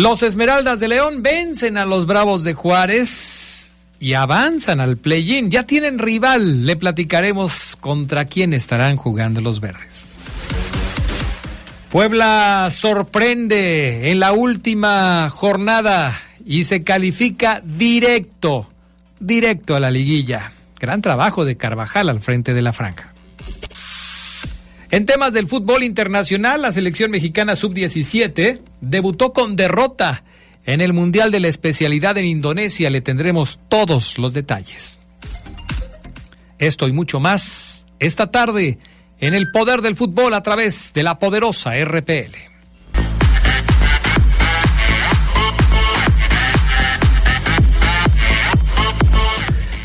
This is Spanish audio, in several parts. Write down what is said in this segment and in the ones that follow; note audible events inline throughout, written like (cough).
Los Esmeraldas de León vencen a los Bravos de Juárez y avanzan al play-in. Ya tienen rival. Le platicaremos contra quién estarán jugando los verdes. Puebla sorprende en la última jornada y se califica directo, directo a la liguilla. Gran trabajo de Carvajal al frente de la franja. En temas del fútbol internacional, la selección mexicana sub-17 debutó con derrota en el Mundial de la Especialidad en Indonesia. Le tendremos todos los detalles. Esto y mucho más esta tarde en el poder del fútbol a través de la poderosa RPL.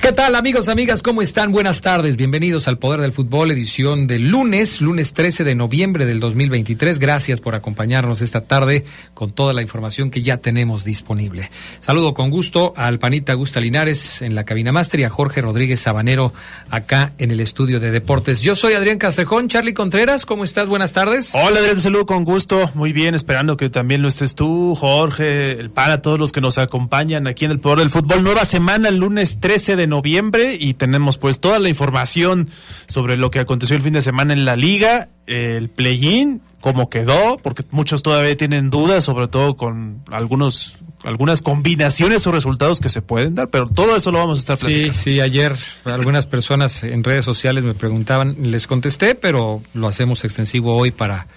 ¿Qué tal amigos, amigas? ¿Cómo están? Buenas tardes. Bienvenidos al Poder del Fútbol, edición del lunes, lunes 13 de noviembre del 2023. Gracias por acompañarnos esta tarde con toda la información que ya tenemos disponible. Saludo con gusto al panita Gusta Linares en la cabina máster y a Jorge Rodríguez Sabanero acá en el estudio de deportes. Yo soy Adrián Castrejón, Charlie Contreras. ¿Cómo estás? Buenas tardes. Hola Adrián, saludo con gusto. Muy bien, esperando que también lo estés tú, Jorge, el pana, todos los que nos acompañan aquí en el Poder del Fútbol. Nueva semana, el lunes 13 de noviembre noviembre y tenemos pues toda la información sobre lo que aconteció el fin de semana en la liga, el play-in, cómo quedó, porque muchos todavía tienen dudas, sobre todo con algunos algunas combinaciones o resultados que se pueden dar, pero todo eso lo vamos a estar platicando. Sí, sí, ayer algunas personas en redes sociales me preguntaban, les contesté, pero lo hacemos extensivo hoy para,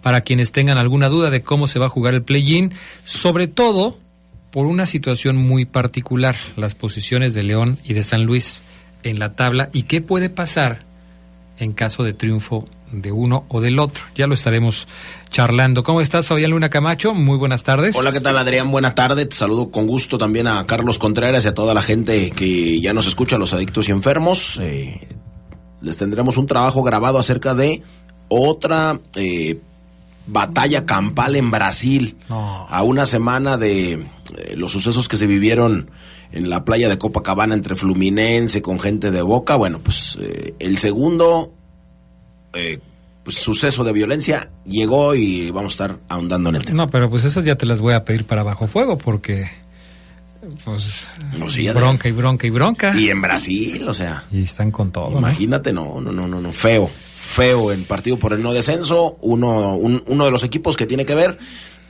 para quienes tengan alguna duda de cómo se va a jugar el play-in, sobre todo por una situación muy particular, las posiciones de León y de San Luis en la tabla y qué puede pasar en caso de triunfo de uno o del otro. Ya lo estaremos charlando. ¿Cómo estás, Fabián Luna Camacho? Muy buenas tardes. Hola, ¿qué tal, Adrián? Buenas tardes. Te saludo con gusto también a Carlos Contreras y a toda la gente que ya nos escucha, los adictos y enfermos. Eh, les tendremos un trabajo grabado acerca de otra eh, batalla campal en Brasil, a una semana de eh, los sucesos que se vivieron en la playa de Copacabana entre Fluminense con gente de Boca. Bueno, pues eh, el segundo eh, pues, suceso de violencia llegó y vamos a estar ahondando en el tema. No, pero pues esas ya te las voy a pedir para bajo fuego porque pues bronca y bronca y bronca. Y en Brasil, o sea. Y están con todo. Imagínate, no, no, no, no, no, feo feo en partido por el no descenso. Uno, uno de los equipos que tiene que ver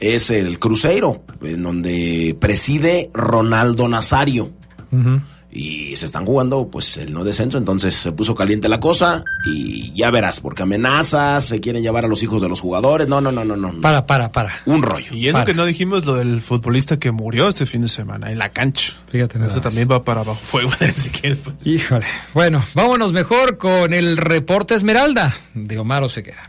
es el Cruzeiro, en donde preside Ronaldo Nazario y se están jugando pues el no descenso, entonces se puso caliente la cosa y ya verás, porque amenazas, se quieren llevar a los hijos de los jugadores, no, no, no, no, no. Para, para, para. Un rollo. Y eso que no dijimos lo del futbolista que murió este fin de semana en la cancha. Fíjate. Eso también va para abajo fuego, (laughs) si quieres. Pues. Híjole. Bueno, vámonos mejor con el reporte Esmeralda de Omar Oseguera.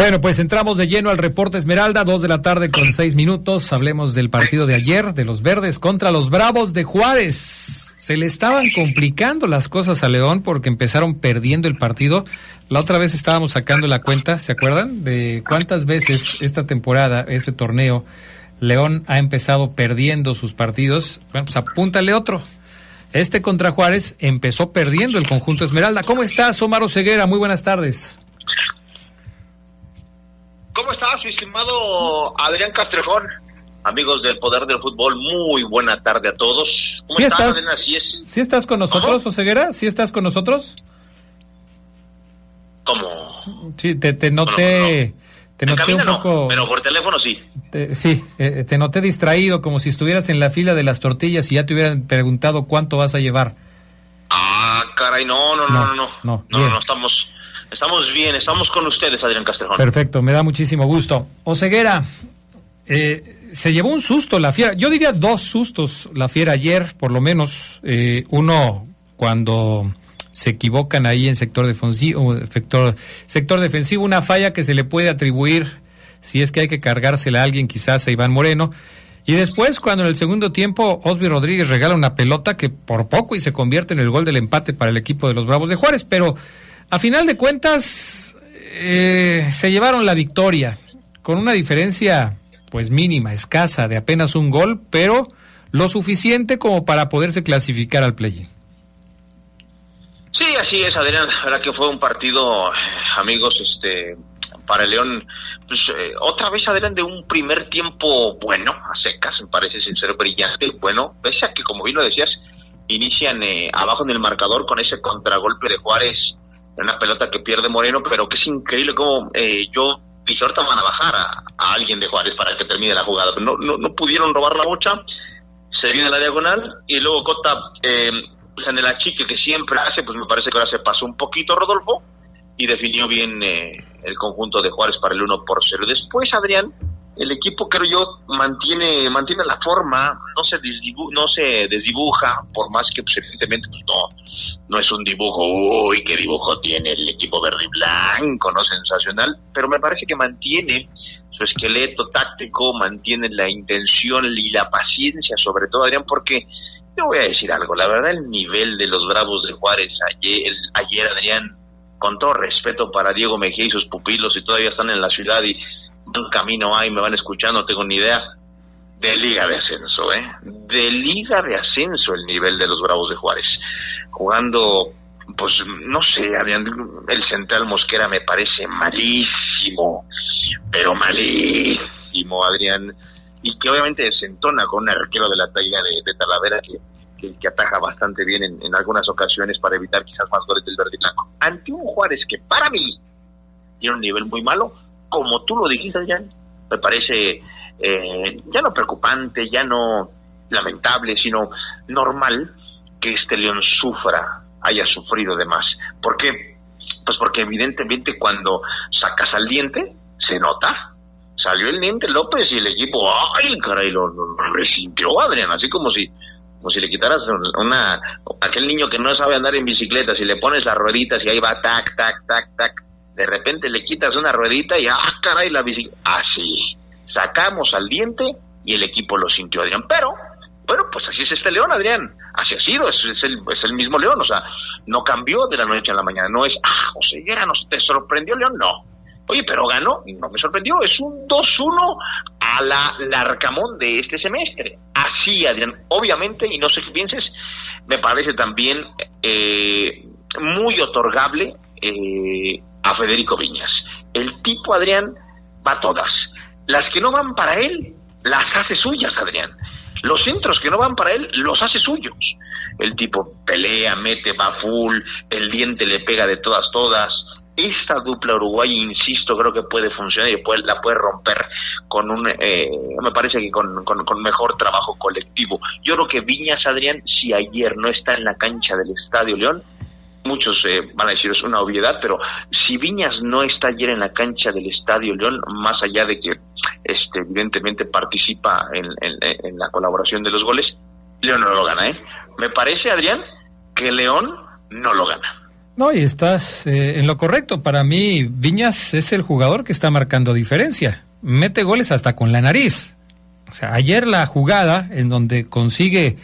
Bueno, pues entramos de lleno al reporte Esmeralda, dos de la tarde con seis minutos. Hablemos del partido de ayer de los Verdes contra los Bravos de Juárez. Se le estaban complicando las cosas a León porque empezaron perdiendo el partido. La otra vez estábamos sacando la cuenta, ¿se acuerdan? De cuántas veces esta temporada, este torneo, León ha empezado perdiendo sus partidos. Bueno, pues apúntale otro. Este contra Juárez empezó perdiendo el conjunto Esmeralda. ¿Cómo estás, Omar Ceguera? Muy buenas tardes. ¿Cómo estás, mi estimado Adrián Castrejón? Amigos del Poder del Fútbol, muy buena tarde a todos. ¿Cómo ¿Sí estás? ¿Sí estás con nosotros, Oseguera? ¿Sí estás con nosotros? ¿Cómo? Sí, te, te noté... Te noté un poco. pero por teléfono sí. sí, eh, te noté distraído, como si estuvieras en la fila de las tortillas y ya te hubieran preguntado cuánto vas a llevar. Ah, caray, no, no, no, no, no. No, no, no, estamos, estamos bien, estamos con ustedes, Adrián Castrejón. Perfecto, me da muchísimo gusto. Oseguera, eh, se llevó un susto la fiera. Yo diría dos sustos la fiera ayer, por lo menos. Eh, uno cuando se equivocan ahí en sector defensivo, sector, sector defensivo, una falla que se le puede atribuir, si es que hay que cargársela a alguien, quizás a Iván Moreno. Y después, cuando en el segundo tiempo Osby Rodríguez regala una pelota que por poco y se convierte en el gol del empate para el equipo de los Bravos de Juárez, pero a final de cuentas eh, se llevaron la victoria con una diferencia pues mínima, escasa, de apenas un gol, pero lo suficiente como para poderse clasificar al play-in. Sí, así es, Adrián. Verdad que fue un partido, amigos, este, para León. Pues, eh, otra vez, Adrián, de un primer tiempo bueno, a secas, me parece sincero, brillante. Bueno, pese a que, como bien lo decías, inician eh, abajo en el marcador con ese contragolpe de Juárez una pelota que pierde Moreno, pero que es increíble como eh, yo dije, ahorita van a bajar a, alguien de Juárez para que termine la jugada. No, no, no pudieron robar la bocha, se viene la diagonal y luego Cota eh, pues, en el achique que siempre hace, pues me parece que ahora se pasó un poquito Rodolfo y definió bien eh, el conjunto de Juárez para el 1 por 0. Después, Adrián, el equipo creo yo mantiene mantiene la forma, no se no se desdibuja, por más que pues, evidentemente pues, no no es un dibujo, uy, qué dibujo tiene el equipo verde y blanco, no sensacional, pero me parece que mantiene su esqueleto táctico, mantiene la intención y la paciencia, sobre todo Adrián, porque te voy a decir algo, la verdad el nivel de los Bravos de Juárez ayer, ayer Adrián, con todo respeto para Diego Mejía y sus pupilos, y todavía están en la ciudad y un camino hay, me van escuchando, tengo ni idea, de liga de ascenso, ¿eh? De liga de ascenso el nivel de los Bravos de Juárez. Jugando, pues no sé, Adrián, el central Mosquera me parece malísimo, pero malísimo, Adrián y que obviamente se entona con un arquero de la talla de, Talavera que, que, ataja bastante bien en, algunas ocasiones para evitar quizás más goles del verde blanco. Ante Juárez que para mí tiene un nivel muy malo, como tú lo dijiste, ya me parece eh, ya no preocupante, ya no lamentable, sino normal que este León sufra, haya sufrido de más. ¿Por qué? Pues porque evidentemente cuando sacas al diente, se nota, salió el Niente López y el equipo, ay, caray, lo, resintió Adrián, así como si como si le quitaras una aquel niño que no sabe andar en bicicleta, si le pones las rueditas y ahí va tac, tac, tac, tac, de repente le quitas una ruedita y ah, caray, la bicicleta, así, sacamos al diente y el equipo lo sintió Adrián, pero bueno, pues así es este León, Adrián. Así ha sido, es, el, es el mismo León, o sea, no cambió de la noche a la mañana. No es, ah, José Guerra, ¿nos te sorprendió León? No. Oye, pero ganó, no me sorprendió, es un 2-1 a la Larcamón de este semestre. Así, Adrián, obviamente, y no sé qué pienses, me parece también eh, muy otorgable eh, a Federico Viñas. El tipo, Adrián, va todas. Las que no van para él, las hace suyas, Adrián. Los centros que no van para él, los hace suyos. El tipo pelea, mete, va full, el diente le pega de todas, todas esta dupla Uruguay, insisto, creo que puede funcionar y puede, la puede romper con un, eh, me parece que con, con, mejor trabajo colectivo. Yo creo que Viñas, Adrián, si ayer no está en la cancha del Estadio León, muchos eh, van a decir es una obviedad, pero si Viñas no está ayer en la cancha del Estadio León, más allá de que este, evidentemente participa en, la colaboración de los goles, León no lo gana, ¿eh? Me parece, Adrián, que León no lo gana. No, y estás eh, en lo correcto. Para mí, Viñas es el jugador que está marcando diferencia. Mete goles hasta con la nariz. O sea, ayer la jugada en donde consigue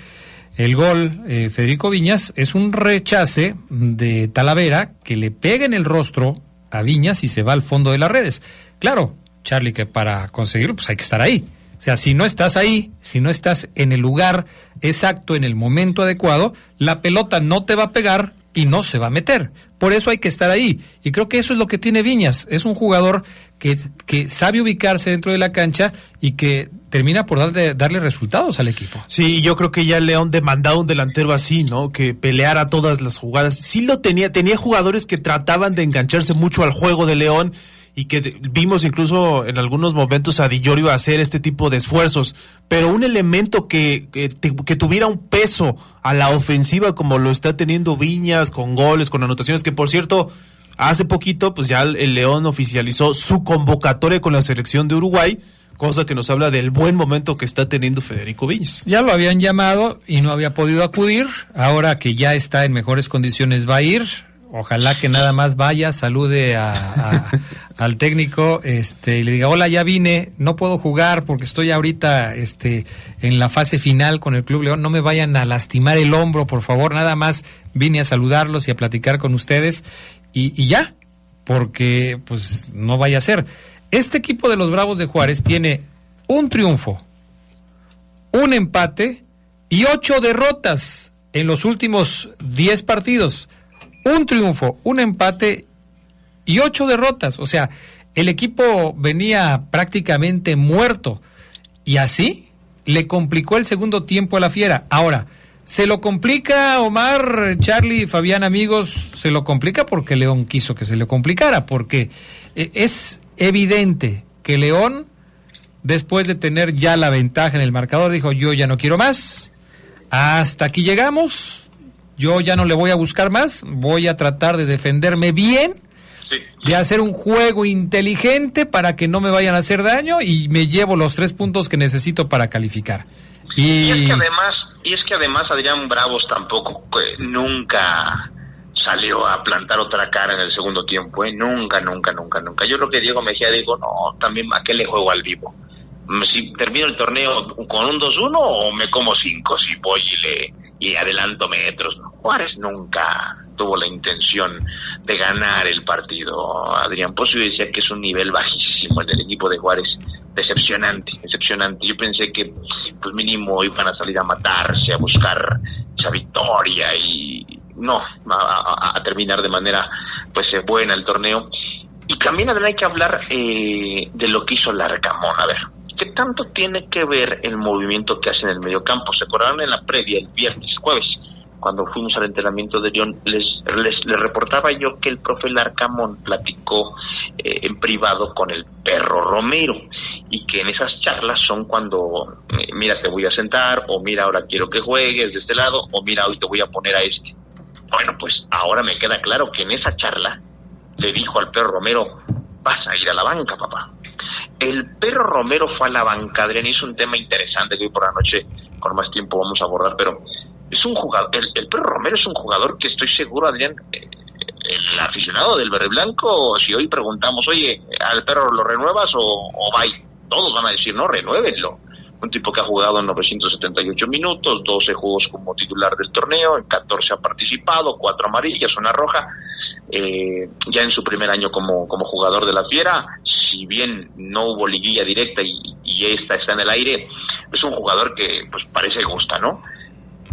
el gol eh, Federico Viñas es un rechace de Talavera que le pega en el rostro a Viñas y se va al fondo de las redes. Claro, Charlie, que para conseguirlo pues hay que estar ahí. O sea, si no estás ahí, si no estás en el lugar exacto, en el momento adecuado, la pelota no te va a pegar y no se va a meter. Por eso hay que estar ahí. Y creo que eso es lo que tiene Viñas. Es un jugador que, que sabe ubicarse dentro de la cancha y que termina por darle, darle resultados al equipo. Sí, yo creo que ya León demandaba un delantero así, ¿no? Que peleara todas las jugadas. Sí lo tenía, tenía jugadores que trataban de engancharse mucho al juego de León y que vimos incluso en algunos momentos a Di hacer este tipo de esfuerzos, pero un elemento que, que, que, tuviera un peso a la ofensiva como lo está teniendo Viñas, con goles, con anotaciones, que por cierto, hace poquito pues ya el León oficializó su convocatoria con la selección de Uruguay, cosa que nos habla del buen momento que está teniendo Federico Viñas. Ya lo habían llamado y no había podido acudir, ahora que ya está en mejores condiciones va a ir, Ojalá que nada más vaya, salude a, (laughs) al técnico, este, y le diga, hola, ya vine, no puedo jugar porque estoy ahorita, este, en la fase final con el Club León, no me vayan a lastimar el hombro, por favor, nada más vine a saludarlos y a platicar con ustedes, y, y ya, porque, pues, no vaya a ser. Este equipo de los Bravos de Juárez tiene un triunfo, un empate y ocho derrotas en los últimos diez partidos un triunfo, un empate y ocho derrotas. O sea, el equipo venía prácticamente muerto y así le complicó el segundo tiempo a la fiera. Ahora, se lo complica Omar, Charlie, Fabián, amigos, se lo complica porque León quiso que se le complicara, porque eh, es evidente que León, después de tener ya la ventaja en el marcador, dijo yo ya no quiero más, hasta aquí llegamos, yo ya no le voy a buscar más, voy a tratar de defenderme bien, de hacer un juego inteligente para que no me vayan a hacer daño y me llevo los tres puntos que necesito para calificar. Y, es que además, y es que además Adrián Bravos tampoco nunca salió a plantar otra cara en el segundo tiempo, ¿eh? nunca, nunca, nunca, nunca. Yo lo que Diego Mejía digo, no, también a qué le juego al vivo. Si termino el torneo con un 2-1 o me como 5 si voy y le y adelanto metros. Juárez nunca tuvo la intención de ganar el partido. Adrián Pozo decía que es un nivel bajísimo el del equipo de Juárez, decepcionante, decepcionante. Yo pensé que pues mínimo iban a salir a matarse, a buscar esa victoria y no, a, terminar de manera pues buena el torneo. Y también hay que hablar eh, de lo que hizo Larcamón. A ver, ¿Qué tanto tiene que ver el movimiento que hace en el mediocampo? Se acordaron en la previa, el viernes, jueves, cuando fuimos al entrenamiento de León, les, les, reportaba yo que el profe Larcamón platicó eh, en privado con el perro Romero y que en esas charlas son cuando, eh, mira, te voy a sentar, o mira, ahora quiero que juegues de este lado, o mira, hoy te voy a poner a este. Bueno, pues ahora me queda claro que en esa charla le dijo al perro Romero, vas a ir a la banca, papá. El perro Romero fue a la banca, Adrián, hizo un tema interesante que hoy por la noche, con más tiempo, vamos a abordar, pero es un jugador, el, perro Romero es un jugador que estoy seguro, Adrián, eh, el aficionado del verde blanco, si hoy preguntamos, oye, ¿al perro lo renuevas o, o Todos van a decir, no, renuévenlo. Un tipo que ha jugado en 978 minutos, 12 juegos como titular del torneo, en 14 ha participado, 4 amarillas, una roja. Eh, ya en su primer año como, como jugador de la Fiera, si bien no hubo liguilla directa y, esta está en el aire, es un jugador que pues parece gusta, ¿no?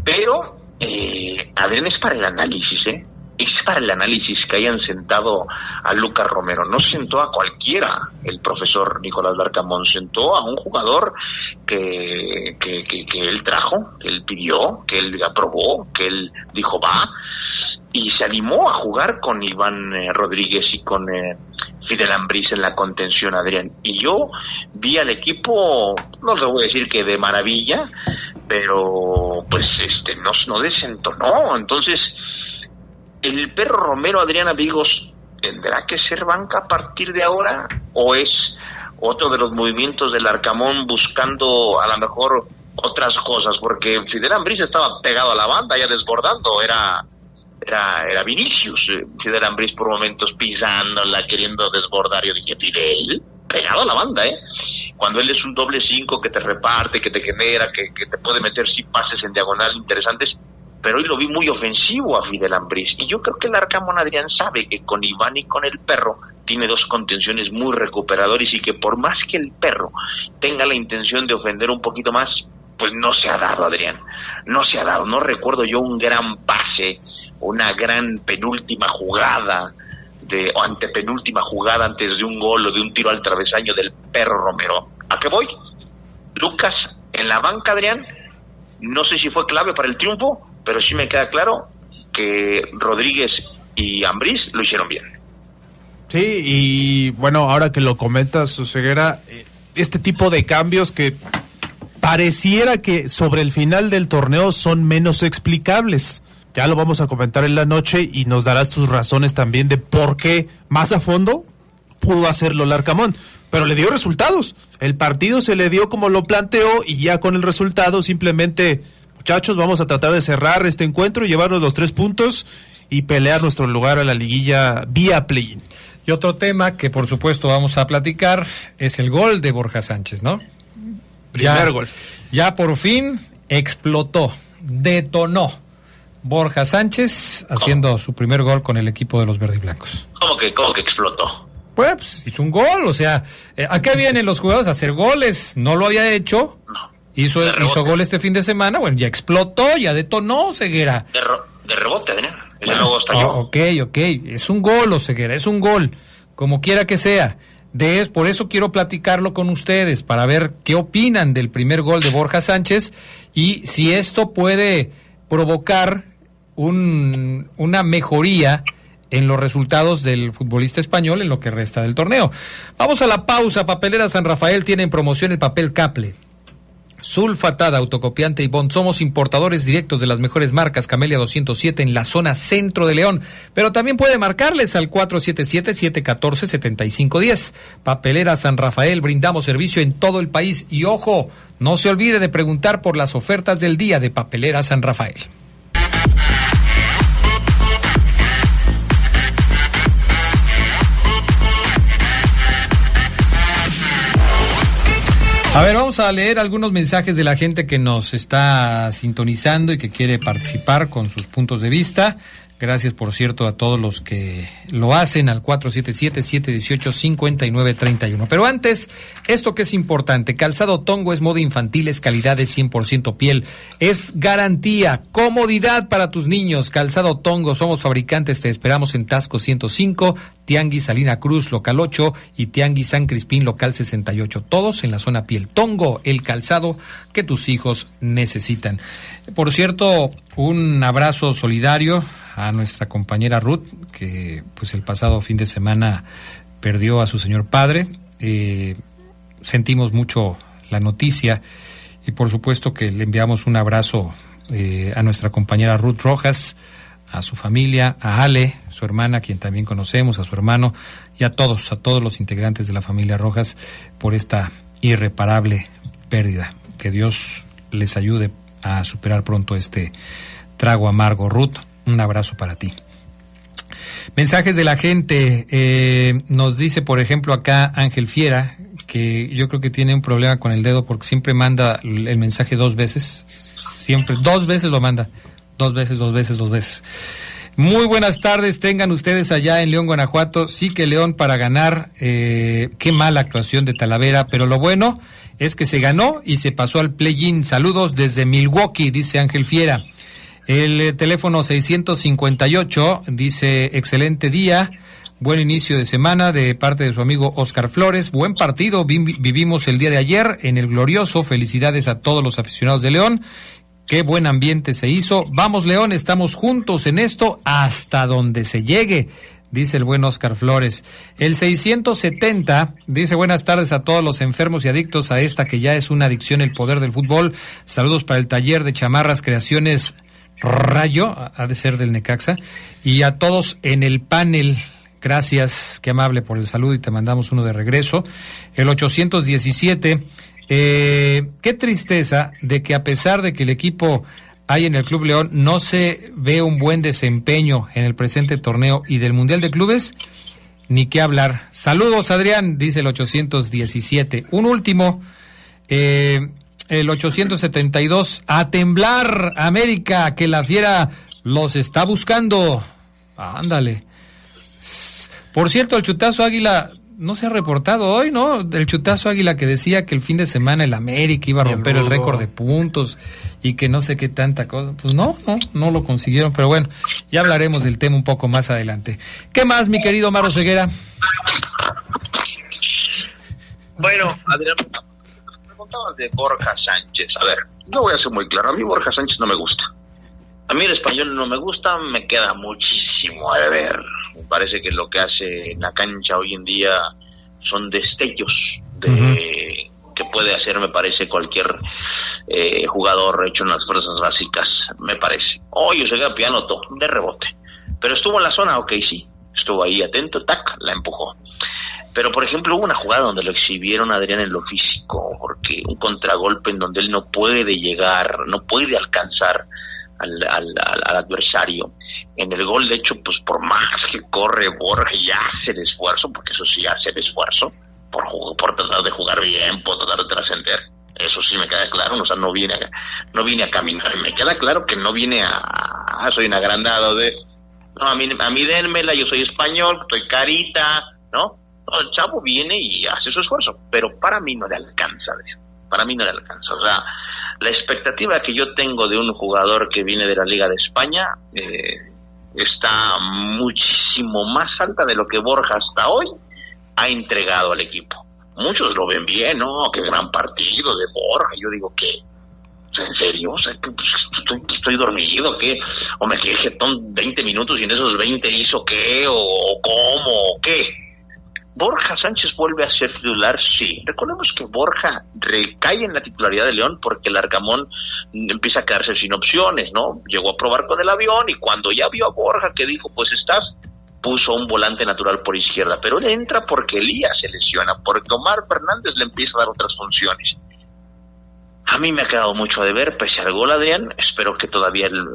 Pero eh, Adrián es para el análisis, ¿eh? Es para el análisis que hayan sentado a Lucas Romero. No sentó a cualquiera el profesor Nicolás Darcamón, sentó a un jugador que, que, que él trajo, que él pidió, que él aprobó, que él dijo va y se animó a jugar con Iván eh, Rodríguez y con eh, Fidel Ambriz en la contención, Adrián. Y yo vi al equipo, no le voy a decir que de maravilla, pero pues este no, no desentonó. Entonces, el perro Romero, Adrián Amigos, ¿tendrá que ser banca a partir de ahora? ¿O es otro de los movimientos del Arcamón buscando a lo mejor otras cosas? Porque Fidel Ambriz estaba pegado a la banda, ya desbordando, era era, era Vinicius, eh, Fidel Ambris por momentos pisándola, queriendo desbordar. Yo dije, Fidel, pegado a la banda, ¿eh? Cuando él es un doble cinco que te reparte, que te genera, que, te puede meter si pases en diagonal interesantes, pero hoy lo vi muy ofensivo a Fidel Ambriz. Y yo creo que el Arcamón Adrián sabe que con Iván y con el perro tiene dos contenciones muy recuperadores y que por más que el perro tenga la intención de ofender un poquito más, pues no se ha dado, Adrián. No se ha dado. No recuerdo yo un gran pase, una gran penúltima jugada, de, o antepenúltima jugada antes de un gol o de un tiro al travesaño del perro Romero. ¿A qué voy? Lucas en la banca, Adrián, no sé si fue clave para el triunfo, pero sí me queda claro que Rodríguez y Ambriz lo hicieron bien. Sí, y bueno, ahora que lo comentas, Ceguera, eh, este tipo de cambios que pareciera que sobre el final del torneo son menos explicables. Ya lo vamos a comentar en la noche y nos darás tus razones también de por qué más a fondo pudo hacerlo Larcamón. Pero le dio resultados. El partido se le dio como lo planteó y ya con el resultado simplemente, muchachos, vamos a tratar de cerrar este encuentro, y llevarnos los tres puntos y pelear nuestro lugar a la liguilla vía play-in. Y otro tema que por supuesto vamos a platicar es el gol de Borja Sánchez, ¿no? Primer gol. Ya por fin explotó, detonó Borja Sánchez haciendo su primer gol con el equipo de los verdiblancos. ¿Cómo que, cómo que explotó? Pues hizo un gol, o sea, eh, ¿a qué vienen los jugadores? A hacer goles. No lo había hecho. Hizo, hizo gol este fin de semana, bueno, ya explotó, ya detonó Ceguera. De, de rebote, Adrián. Bueno, ah, ok, ok, es un gol, o Ceguera, es un gol, como quiera que sea. De, por eso quiero platicarlo con ustedes, para ver qué opinan del primer gol de Borja Sánchez y si esto puede provocar un, una mejoría en los resultados del futbolista español en lo que resta del torneo. Vamos a la pausa. Papelera San Rafael tiene en promoción el papel Caple sulfatada, autocopiante y bond. Somos importadores directos de las mejores marcas Camelia 207 en la zona centro de León, pero también puede marcarles al 477-714-7510. Papelera San Rafael, brindamos servicio en todo el país y ojo, no se olvide de preguntar por las ofertas del día de Papelera San Rafael. A ver, vamos a leer algunos mensajes de la gente que nos está sintonizando y que quiere participar con sus puntos de vista. Gracias, por cierto, a todos los que lo hacen al 477-718-5931. Pero antes, esto que es importante, calzado Tongo es moda infantil, es calidad de 100% piel, es garantía, comodidad para tus niños. Calzado Tongo, somos fabricantes, te esperamos en Tasco 105, Tianguis Salina Cruz, local 8 y Tianguis San Crispín, local 68. Todos en la zona piel. Tongo, el calzado que tus hijos necesitan. Por cierto, un abrazo solidario a nuestra compañera Ruth, que pues el pasado fin de semana perdió a su señor padre. Eh, sentimos mucho la noticia y por supuesto que le enviamos un abrazo eh, a nuestra compañera Ruth Rojas, a su familia, a Ale, su hermana, quien también conocemos, a su hermano y a todos, a todos los integrantes de la familia Rojas por esta irreparable pérdida. Que Dios les ayude a superar pronto este trago amargo. Ruth, un abrazo para ti. Mensajes de la gente. Eh, nos dice, por ejemplo, acá Ángel Fiera, que yo creo que tiene un problema con el dedo porque siempre manda el mensaje dos veces. Siempre, dos veces lo manda. Dos veces, dos veces, dos veces. Muy buenas tardes, tengan ustedes allá en León, Guanajuato. Sí que León para ganar, eh, qué mala actuación de Talavera, pero lo bueno es que se ganó y se pasó al play-in. Saludos desde Milwaukee, dice Ángel Fiera. El eh, teléfono 658 dice, excelente día, buen inicio de semana de parte de su amigo Oscar Flores, buen partido vivimos el día de ayer en el glorioso, felicidades a todos los aficionados de León, qué buen ambiente se hizo, vamos León, estamos juntos en esto hasta donde se llegue dice el buen Oscar Flores. El 670 dice buenas tardes a todos los enfermos y adictos a esta que ya es una adicción el poder del fútbol. Saludos para el taller de chamarras creaciones Rayo, ha de ser del Necaxa, y a todos en el panel. Gracias, qué amable por el saludo y te mandamos uno de regreso. El 817, eh, qué tristeza de que a pesar de que el equipo hay en el Club León no se ve un buen desempeño en el presente torneo y del Mundial de Clubes, ni qué hablar. Saludos, Adrián, dice el 817. Un último, eh, el 872 a temblar América que la fiera los está buscando. Ándale. Por cierto, el chutazo Águila no se ha reportado hoy, ¿no? El chutazo Águila que decía que el fin de semana el América iba a romper el, récord de puntos y que no sé qué tanta cosa. Pues no, no, no lo consiguieron, pero bueno, ya hablaremos del tema un poco más adelante. ¿Qué más, mi querido Maro Ceguera? Bueno, Adrián, de Borja Sánchez. A ver, yo voy a ser muy claro, a mí Borja Sánchez no me gusta. A mí el español no me gusta, me queda muchísimo a ver. Me parece que lo que hace en la cancha hoy en día son destellos de que puede hacer, me parece, cualquier eh, jugador hecho en las fuerzas básicas, me parece. Hoy se queda piano todo, de rebote. Pero estuvo en la zona, ok, sí. Estuvo ahí atento, tac, la empujó. Pero, por ejemplo, hubo una jugada donde lo exhibieron a Adrián en lo físico, porque un contragolpe en donde él no puede llegar, no puede alcanzar al, adversario. En el gol, de hecho, pues por más que corre Borja y hace el esfuerzo, porque eso sí hace el esfuerzo, por, por tratar de jugar bien, por tratar de trascender. Eso sí me queda claro, o sea, no viene a, no viene a caminar. Me queda claro que no viene a, ah, soy un agrandado de, no, a mí, a mí denmela, yo soy español, estoy carita, ¿no? El chavo viene y hace su esfuerzo, pero para mí no le alcanza, para mí no le alcanza. O sea, la expectativa que yo tengo de un jugador que viene de la Liga de España eh, está muchísimo más alta de lo que Borja hasta hoy ha entregado al equipo. Muchos lo ven bien, ¿no? Qué gran partido de Borja. Yo digo, ¿qué? ¿En serio? O sea, estoy, estoy dormido, ¿qué? O me quedé 20 minutos y en esos 20 hizo qué, o cómo, o qué. Borja Sánchez vuelve a ser titular, sí. Recordemos que Borja recae en la titularidad de León porque el Arcamón empieza a quedarse sin opciones, ¿no? Llegó a probar con el avión y cuando ya vio a Borja que dijo, pues estás, puso un volante natural por izquierda, pero él entra porque Elías se lesiona, porque Omar Fernández le empieza a dar otras funciones. A mí me ha quedado mucho de ver, pese al gol, Adrián. Espero que todavía el,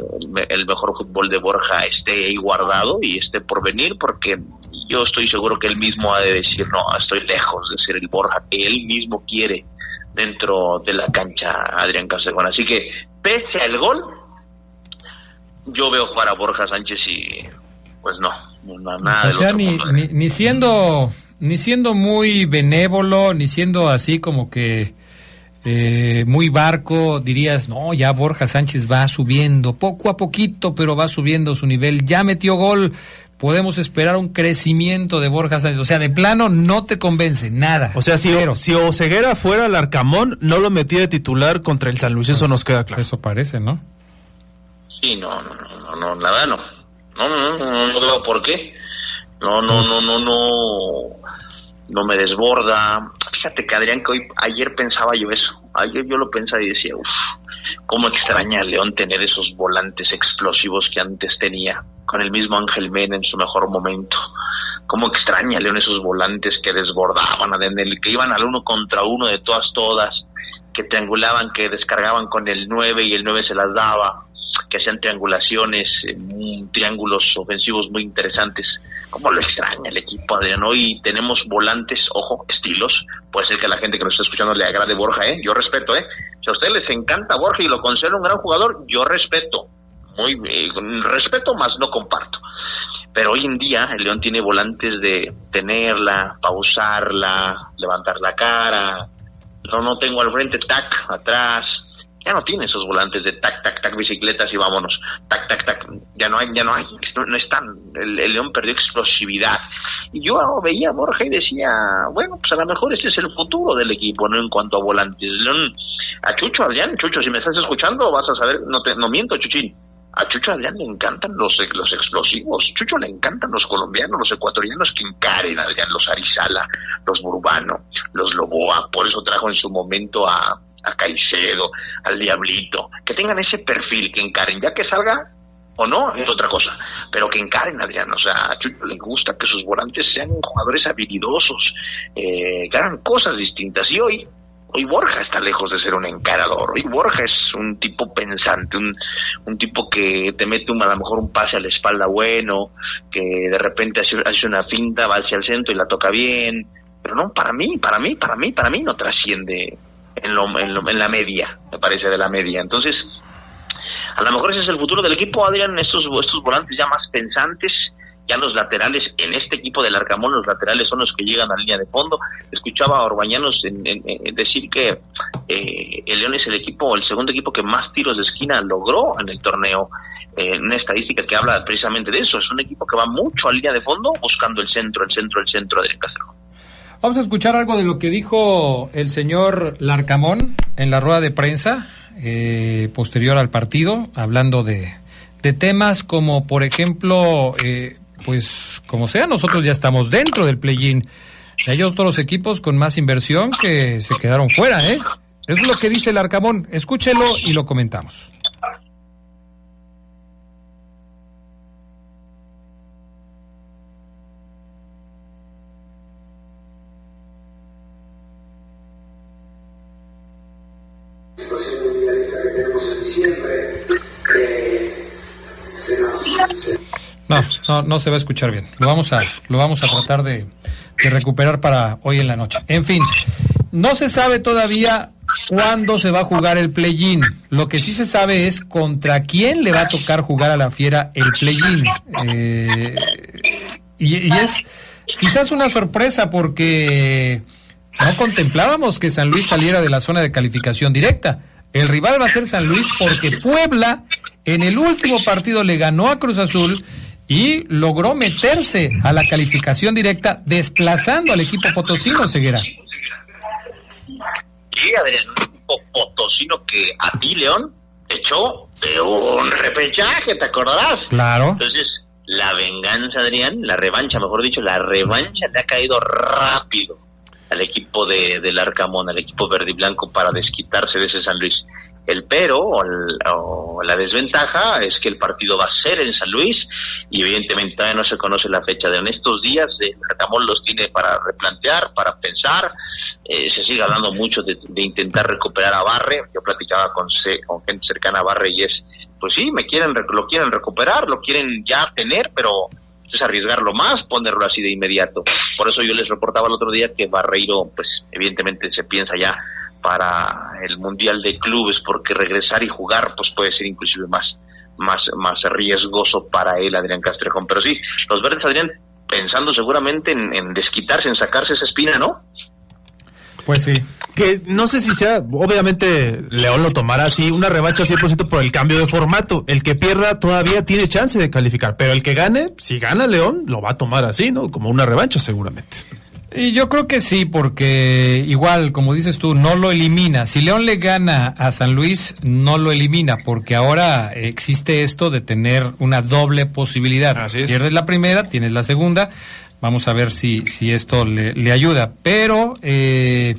el, mejor fútbol de Borja esté ahí guardado y esté por venir, porque yo estoy seguro que él mismo ha de decir, no, estoy lejos de ser el Borja que él mismo quiere dentro de la cancha, Adrián Casegón. Así que, pese al gol, yo veo para Borja Sánchez y, pues no, nada. O sea, ni, ni, ni siendo ni siendo muy benévolo, ni siendo así como que eh, muy barco, dirías, no, ya Borja Sánchez va subiendo, poco a poquito, pero va subiendo su nivel, ya metió gol, podemos esperar un crecimiento de Borja Sánchez, o sea, de plano no te convence, nada. O sea, si, si Oseguera fuera el Arcamón, no lo metía de titular contra el San Luis, eso nos queda claro. Eso parece, ¿no? Sí, no, no, no, no, nada, no. No, no, no, no, no veo por qué. No, no, no, no, no, no me desborda. Fíjate que Adrián, que hoy, ayer pensaba yo eso. Ayer yo lo pensaba y decía, uff, cómo extraña León tener esos volantes explosivos que antes tenía, con el mismo Ángel Mena en su mejor momento. Cómo extraña León esos volantes que desbordaban, que iban al uno contra uno de todas, todas, que triangulaban, que descargaban con el 9 y el 9 se las daba, que hacían triangulaciones, eh, triángulos ofensivos muy interesantes cómo lo extraña el equipo, Adrián. Hoy tenemos volantes, ojo, estilos. Puede ser que a la gente que nos está escuchando le agrade Borja, ¿eh? Yo respeto, ¿eh? Si a ustedes les encanta Borja y lo considero un gran jugador, yo respeto. Muy eh, respeto, más no comparto. Pero hoy en día el León tiene volantes de tenerla, pausarla, levantar la cara. No, no tengo al frente, tac, atrás, ya no tiene esos volantes de tac, tac, tac, bicicletas y vámonos, tac, tac, tac, ya no hay, ya no hay, no, están, el, León perdió explosividad. Y yo veía a Borja y decía, bueno, pues a lo mejor ese es el futuro del equipo, ¿no? En cuanto a volantes. León, a Chucho Adrián, Chucho, si me estás escuchando, vas a saber, no, te, no miento, Chuchín. A Chucho Adrián le encantan los, los explosivos. Chucho le encantan los colombianos, los ecuatorianos que encaren, Adrián, los Arizala, los Burbano, los Loboa. Por eso trajo en su momento a, a Caicedo, al Diablito, que tengan ese perfil, que encaren, ya que salga o no, es otra cosa, pero que encaren, Adrián, o sea, a Chucho le gusta que sus volantes sean jugadores habilidosos, eh, que hagan cosas distintas, y hoy, hoy Borja está lejos de ser un encarador, hoy Borja es un tipo pensante, un, un tipo que te mete un, a lo mejor un pase a la espalda bueno, que de repente hace, hace una finta, va hacia el centro y la toca bien, pero no, para mí, para mí, para mí, para mí no trasciende en, lo, en, la media, me parece, de la media. Entonces, a lo mejor ese es el futuro del equipo, Adrián, estos, estos volantes ya más pensantes, ya los laterales, en este equipo del Arcamón, los laterales son los que llegan a la línea de fondo. Escuchaba a Orbañanos en, decir que eh, el León es el equipo, el segundo equipo que más tiros de esquina logró en el torneo. Eh, una estadística que habla precisamente de eso. Es un equipo que va mucho a línea de fondo buscando el centro, el centro, el centro del Castrejón. Vamos a escuchar algo de lo que dijo el señor Larcamón en la rueda de prensa eh, posterior al partido, hablando de, de temas como, por ejemplo, eh, pues como sea, nosotros ya estamos dentro del play-in. Hay otros equipos con más inversión que se quedaron fuera, ¿eh? Eso es lo que dice el Arcamón. Escúchelo y lo comentamos. No, no, no se va a escuchar bien. Lo vamos a, lo vamos a tratar de, recuperar para hoy en la noche. En fin, no se sabe todavía cuándo se va a jugar el play-in. Lo que sí se sabe es contra quién le va a tocar jugar a la fiera el play-in. Eh, y, es quizás una sorpresa porque no contemplábamos que San Luis saliera de la zona de calificación directa. El rival va a ser San Luis porque Puebla en el último partido le ganó a Cruz Azul y logró meterse a la calificación directa desplazando al equipo potosino, Ceguera. Sí, Adrián, un equipo potosino que a ti, León, echó de un repechaje, ¿te acordarás? Claro. Entonces, la venganza, Adrián, la revancha, mejor dicho, la revancha le ha caído rápido al equipo de, del Arcamón, al equipo verde y blanco para desquitarse de ese San Luis. El pero o, la desventaja es que el partido va a ser en San Luis y evidentemente todavía no se conoce la fecha de en estos días. El Arcamón los tiene para replantear, para pensar. Eh, se sigue hablando mucho de, intentar recuperar a Barre. Yo platicaba con, con gente cercana a Barre y es, pues sí, me quieren lo quieren recuperar, lo quieren ya tener, pero es arriesgarlo más, ponerlo así de inmediato. Por eso yo les reportaba el otro día que Barreiro, pues evidentemente se piensa ya para el Mundial de Clubes, porque regresar y jugar pues puede ser inclusive más, más, más riesgoso para él, Adrián Castrejón. Pero sí, los verdes, Adrián, pensando seguramente en, desquitarse, en sacarse esa espina, ¿no? Pues sí. Que no sé si sea, obviamente León lo tomará así, una revancha al 100% por el cambio de formato. El que pierda todavía tiene chance de calificar, pero el que gane, si gana León, lo va a tomar así, ¿no? Como una revancha seguramente. Y yo creo que sí, porque igual, como dices tú, no lo elimina. Si León le gana a San Luis, no lo elimina, porque ahora existe esto de tener una doble posibilidad. Así Pierdes la primera, tienes la segunda. Vamos a ver si, si esto le, ayuda. Pero, eh,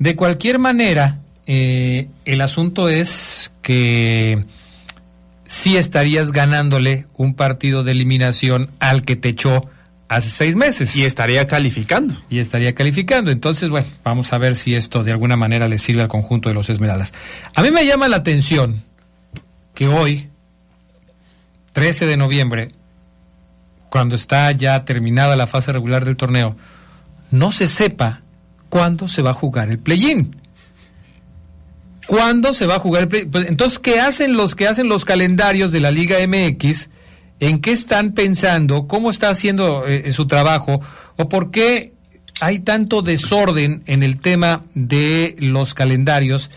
de cualquier manera, eh, el asunto es que sí estarías ganándole un partido de eliminación al que te echó hace seis meses. Y estaría calificando. Y estaría calificando. Entonces, bueno, vamos a ver si esto de alguna manera le sirve al conjunto de los Esmeraldas. A mí me llama la atención que hoy, 13 de noviembre, cuando está ya terminada la fase regular del torneo, no se sepa cuándo se va a jugar el play-in. ¿Cuándo se va a jugar el play-in? Pues, entonces, ¿qué hacen los que hacen los calendarios de la Liga MX? En qué están pensando, cómo está haciendo eh, su trabajo o por qué hay tanto desorden en el tema de los calendarios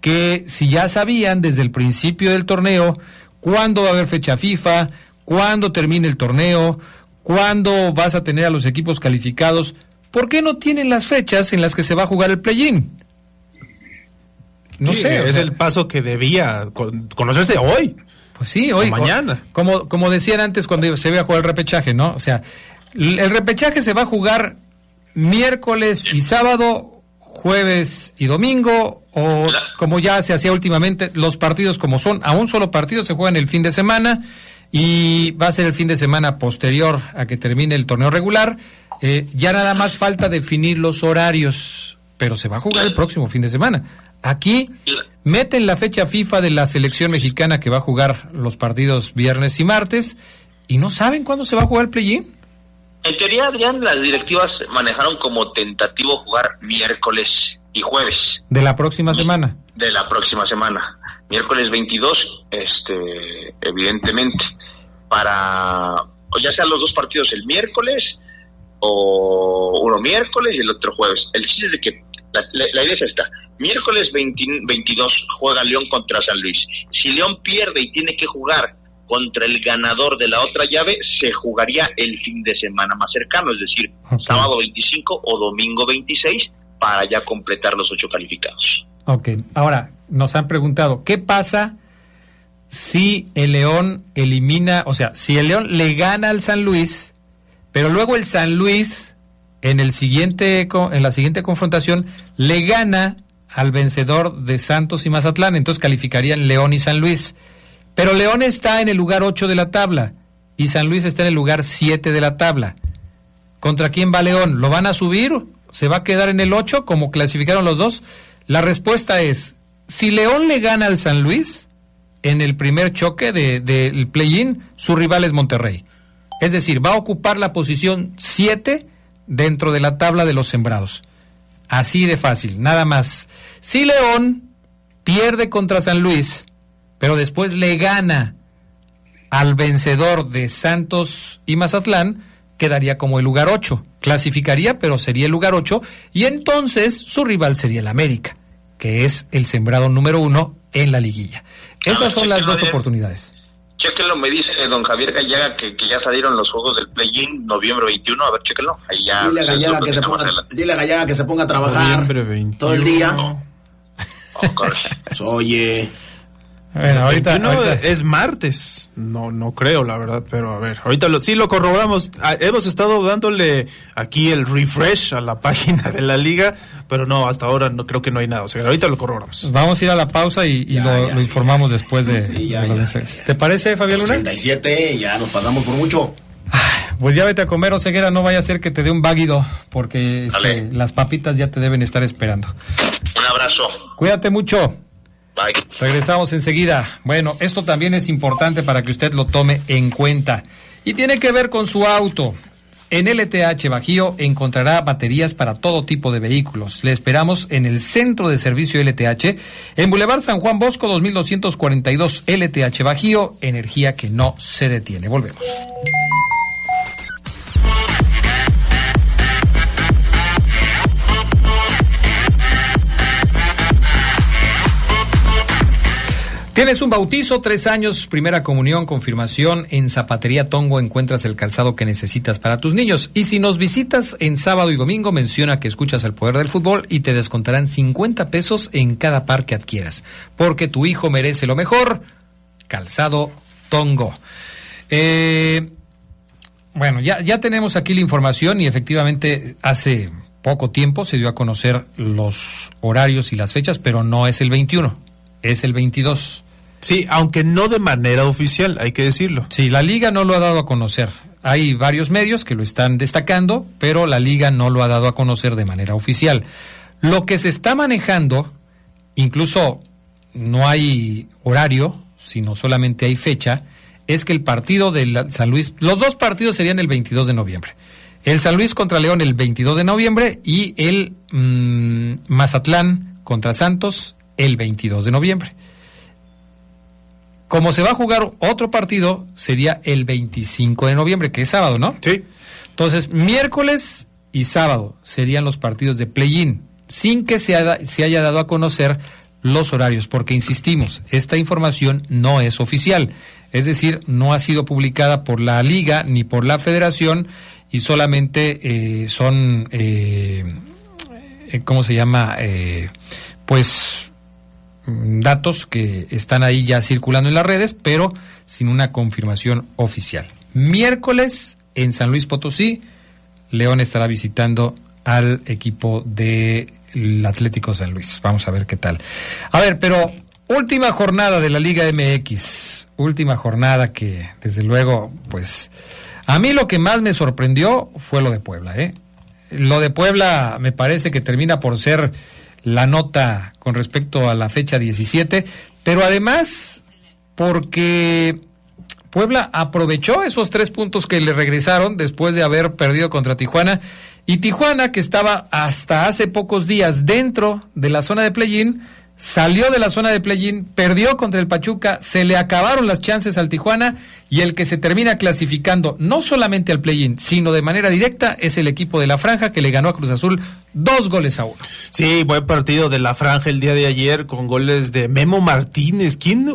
que si ya sabían desde el principio del torneo cuándo va a haber fecha FIFA, cuándo termine el torneo, cuándo vas a tener a los equipos calificados, ¿por qué no tienen las fechas en las que se va a jugar el play-in? No sé. Es el paso que debía conocerse hoy. Pues sí, hoy. mañana. Como, como decían antes cuando se iba a jugar el repechaje, ¿no? O sea, el repechaje se va a jugar miércoles y sábado, jueves y domingo, o como ya se hacía últimamente, los partidos como son, a un solo partido se juegan el fin de semana y va a ser el fin de semana posterior a que termine el torneo regular. Eh, ya nada más falta definir los horarios, pero se va a jugar el próximo fin de semana. Aquí meten la fecha FIFA de la selección mexicana que va a jugar los partidos viernes y martes y no saben cuándo se va a jugar el play-in. En teoría, Adrián, las directivas manejaron como tentativo jugar miércoles y jueves. De la próxima semana. De la próxima semana. Miércoles 22, este, evidentemente, para, o ya sean los dos partidos el miércoles, o uno miércoles y el otro jueves. El chiste es de que la, idea es esta. Miércoles 22 juega León contra San Luis. Si León pierde y tiene que jugar contra el ganador de la otra llave, se jugaría el fin de semana más cercano, es decir, sábado 25 o domingo 26, para ya completar los ocho calificados. Ok, ahora nos han preguntado, ¿qué pasa si el León elimina, o sea, si el León le gana al San Luis, pero luego el San Luis en el siguiente en la siguiente confrontación le gana al vencedor de Santos y Mazatlán, entonces calificarían León y San Luis. Pero León está en el lugar 8 de la tabla y San Luis está en el lugar 7 de la tabla. ¿Contra quién va León? ¿Lo van a subir? ¿Se va a quedar en el 8 como clasificaron los dos? La respuesta es, si León le gana al San Luis en el primer choque del de, play-in, su rival es Monterrey. Es decir, va a ocupar la posición 7 dentro de la tabla de los sembrados. Así de fácil, nada más. Si León pierde contra San Luis, pero después le gana al vencedor de Santos y Mazatlán, quedaría como el lugar 8. Clasificaría, pero sería el lugar 8. Y entonces su rival sería el América, que es el sembrado número uno en la liguilla. Esas son las dos oportunidades. Chéquenlo, me dice don Javier Gallaga que, ya salieron los juegos del play-in noviembre 21. A ver, chéquenlo. Ahí ya dile, a Gallaga que, se ponga, dile a Gallaga que se ponga a trabajar todo el día. (laughs) Oye. Bueno, ahorita, es martes. No, no creo, la verdad, pero a ver, ahorita lo, sí lo corroboramos. Ah, hemos estado dándole aquí el refresh a la (laughs) página de la liga, pero no, hasta ahora no creo que no hay nada. O sea, ahorita lo corroboramos. Vamos a ir a la pausa y, lo, informamos después de, ¿Te parece, Fabián Luna? 37, ya nos pasamos por mucho. Pues ya vete a comer, Oseguera, no vaya a ser que te dé un váguido, porque este, las papitas ya te deben estar esperando. Un abrazo. Cuídate mucho. Regresamos enseguida. Bueno, esto también es importante para que usted lo tome en cuenta. Y tiene que ver con su auto. En LTH Bajío encontrará baterías para todo tipo de vehículos. Le esperamos en el centro de servicio LTH, en Boulevard San Juan Bosco 2242 LTH Bajío, energía que no se detiene. Volvemos. Tienes un bautizo, tres años, primera comunión, confirmación. En Zapatería Tongo encuentras el calzado que necesitas para tus niños. Y si nos visitas en sábado y domingo, menciona que escuchas el poder del fútbol y te descontarán 50 pesos en cada par que adquieras. Porque tu hijo merece lo mejor. Calzado Tongo. Eh, bueno, ya, ya tenemos aquí la información y efectivamente hace poco tiempo se dio a conocer los horarios y las fechas, pero no es el 21, es el 22. Sí, aunque no de manera oficial, hay que decirlo. Sí, la liga no lo ha dado a conocer. Hay varios medios que lo están destacando, pero la liga no lo ha dado a conocer de manera oficial. Lo que se está manejando, incluso no hay horario, sino solamente hay fecha, es que el partido de San Luis, los dos partidos serían el 22 de noviembre. El San Luis contra León el 22 de noviembre y el mm, Mazatlán contra Santos el 22 de noviembre. Como se va a jugar otro partido, sería el 25 de noviembre, que es sábado, ¿no? Sí. Entonces, miércoles y sábado serían los partidos de play-in, sin que se, haya dado a conocer los horarios, porque insistimos, esta información no es oficial, es decir, no ha sido publicada por la liga ni por la federación y solamente eh, son, eh, eh, ¿cómo se llama? pues Mm, datos que están ahí ya circulando en las redes, pero sin una confirmación oficial. Miércoles en San Luis Potosí, León estará visitando al equipo del Atlético San Luis. Vamos a ver qué tal. A ver, pero última jornada de la Liga MX, última jornada que desde luego, pues a mí lo que más me sorprendió fue lo de Puebla, ¿eh? Lo de Puebla me parece que termina por ser la nota con respecto a la fecha 17, pero además porque Puebla aprovechó esos tres puntos que le regresaron después de haber perdido contra Tijuana. Y Tijuana, que estaba hasta hace pocos días dentro de la zona de play-in, salió de la zona de play-in, perdió contra el Pachuca, se le acabaron las chances al Tijuana y el que se termina clasificando no solamente al play-in, sino de manera directa es el equipo de la Franja que le ganó a Cruz Azul dos goles a uno. Sí, buen partido de la Franja el día de ayer con goles de Memo Martínez. ¿Quién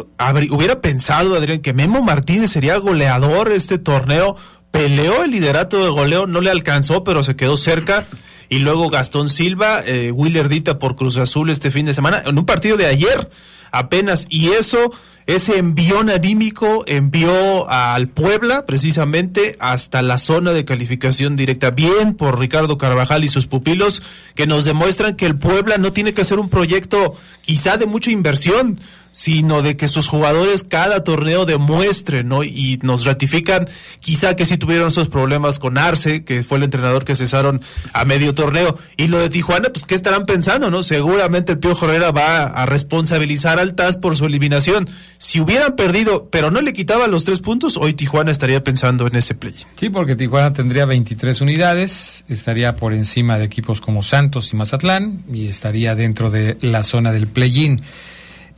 hubiera pensado, Adrián, que Memo Martínez sería goleador este torneo? Peleó el liderato de goleo, no le alcanzó, pero se quedó cerca y luego Gastón Silva, eh, Dita por Cruz Azul este fin de semana, en un partido de ayer apenas, y eso, ese envión anímico envió al Puebla precisamente hasta la zona de calificación directa, bien por Ricardo Carvajal y sus pupilos, que nos demuestran que el Puebla no tiene que hacer un proyecto quizá de mucha inversión, sino de que sus jugadores cada torneo demuestren, ¿no? Y nos ratifican quizá que sí tuvieron esos problemas con Arce, que fue el entrenador que cesaron a medio torneo. Y lo de Tijuana, pues, ¿qué estarán pensando, no? Seguramente el Pío Herrera va a responsabilizar al TAS por su eliminación. Si hubieran perdido, pero no le quitaba los tres puntos, hoy Tijuana estaría pensando en ese play. Sí, porque Tijuana tendría 23 unidades, estaría por encima de equipos como Santos y Mazatlán, y estaría dentro de la zona del play-in.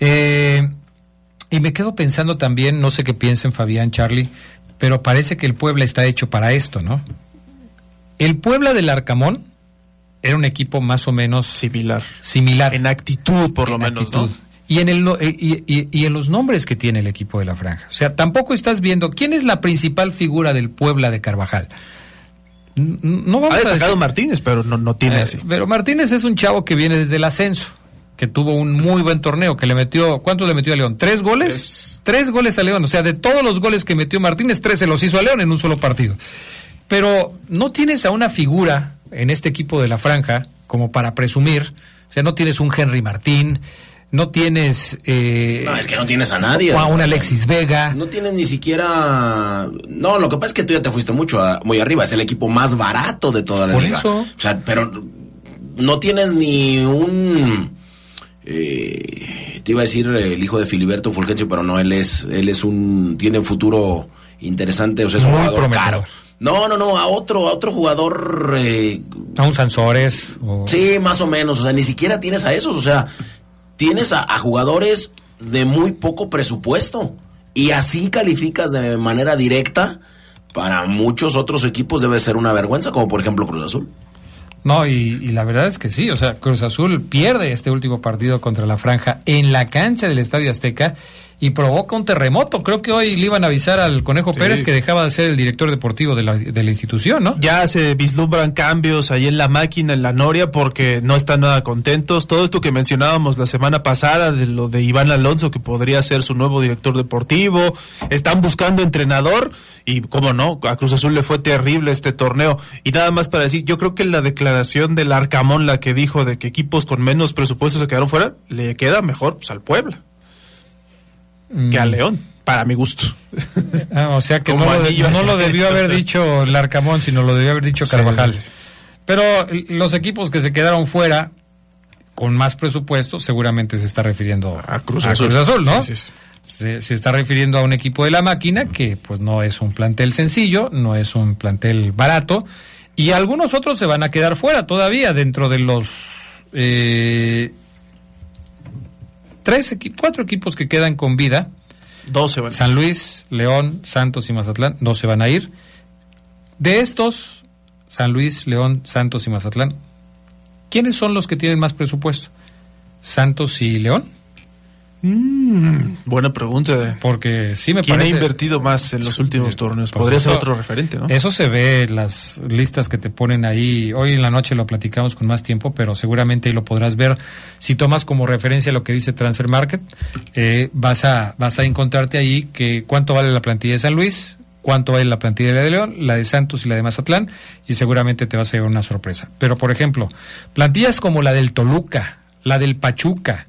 Eh, y me quedo pensando también, no sé qué piensen Fabián, Charlie, pero parece que el Puebla está hecho para esto, ¿no? El Puebla del Arcamón era un equipo más o menos similar. Similar. En actitud, por lo menos, ¿no? Y en, el, y, en los nombres que tiene el equipo de la franja. O sea, tampoco estás viendo quién es la principal figura del Puebla de Carvajal. No vamos ha destacado Martínez, pero no, no tiene eh, así. Pero Martínez es un chavo que viene desde el ascenso que tuvo un muy buen torneo, que le metió, ¿cuántos le metió a León? ¿Tres goles? Tres goles a León, o sea, de todos los goles que metió Martínez, tres se los hizo a León en un solo partido. Pero no tienes a una figura en este equipo de la franja como para presumir, o sea, no tienes un Henry Martín, no tienes... Eh, no, es que no tienes a nadie. a un Alexis Vega. No tienes ni siquiera... No, lo que pasa es que tú ya te fuiste mucho muy arriba, es el equipo más barato de toda la Por liga. Eso. O sea, pero no tienes ni un eh, te iba a decir el hijo de Filiberto Fulgencio, pero no, él es, él es un, tiene un futuro interesante, o sea, es un jugador caro. No, no, no, a otro, a otro jugador. Eh, a un Sansores. Sí, más o menos, o sea, ni siquiera tienes a esos, o sea, tienes a, a jugadores de muy poco presupuesto y así calificas de manera directa. Para muchos otros equipos debe ser una vergüenza, como por ejemplo Cruz Azul. No, y, la verdad es que sí, o sea, Cruz Azul pierde este último partido contra la Franja en la cancha del Estadio Azteca y provoca un terremoto. Creo que hoy le iban a avisar al Conejo Pérez que dejaba de ser el director deportivo de la, de la institución, ¿no? Ya se vislumbran cambios ahí en la máquina, en la Noria, porque no están nada contentos. Todo esto que mencionábamos la semana pasada de lo de Iván Alonso, que podría ser su nuevo director deportivo, están buscando entrenador y, como no, a Cruz Azul le fue terrible este torneo. Y nada más para decir, yo creo que la declaración del Arcamón, la que dijo de que equipos con menos presupuesto se quedaron fuera, le queda mejor pues, al Puebla que a mm. León, para mi gusto. Ah, o sea que no lo, debió haber dicho Larcamón, sino lo debió haber dicho Carvajal. Pero los equipos que se quedaron fuera con más presupuesto seguramente se está refiriendo a Cruz Azul, ¿no? se, está refiriendo a un equipo de la máquina que pues no es un plantel sencillo, no es un plantel barato y algunos otros se van a quedar fuera todavía dentro de los eh, tres, cuatro equipos que quedan con vida. Dos se van. San Luis, León, Santos y Mazatlán, dos se van a ir. De estos, San Luis, León, Santos y Mazatlán, ¿quiénes son los que tienen más presupuesto? ¿Santos y León? Mm, buena pregunta. Porque sí me ¿Quién ha invertido más en los últimos torneos? Podría ser otro referente, ¿no? Eso se ve en las listas que te ponen ahí. Hoy en la noche lo platicamos con más tiempo, pero seguramente ahí lo podrás ver. Si tomas como referencia lo que dice Transfer Market, eh, vas, a, vas a encontrarte ahí que cuánto vale la plantilla de San Luis, cuánto vale la plantilla de León, la de Santos y la de Mazatlán, y seguramente te vas a llevar una sorpresa. Pero, por ejemplo, plantillas como la del Toluca, la del Pachuca,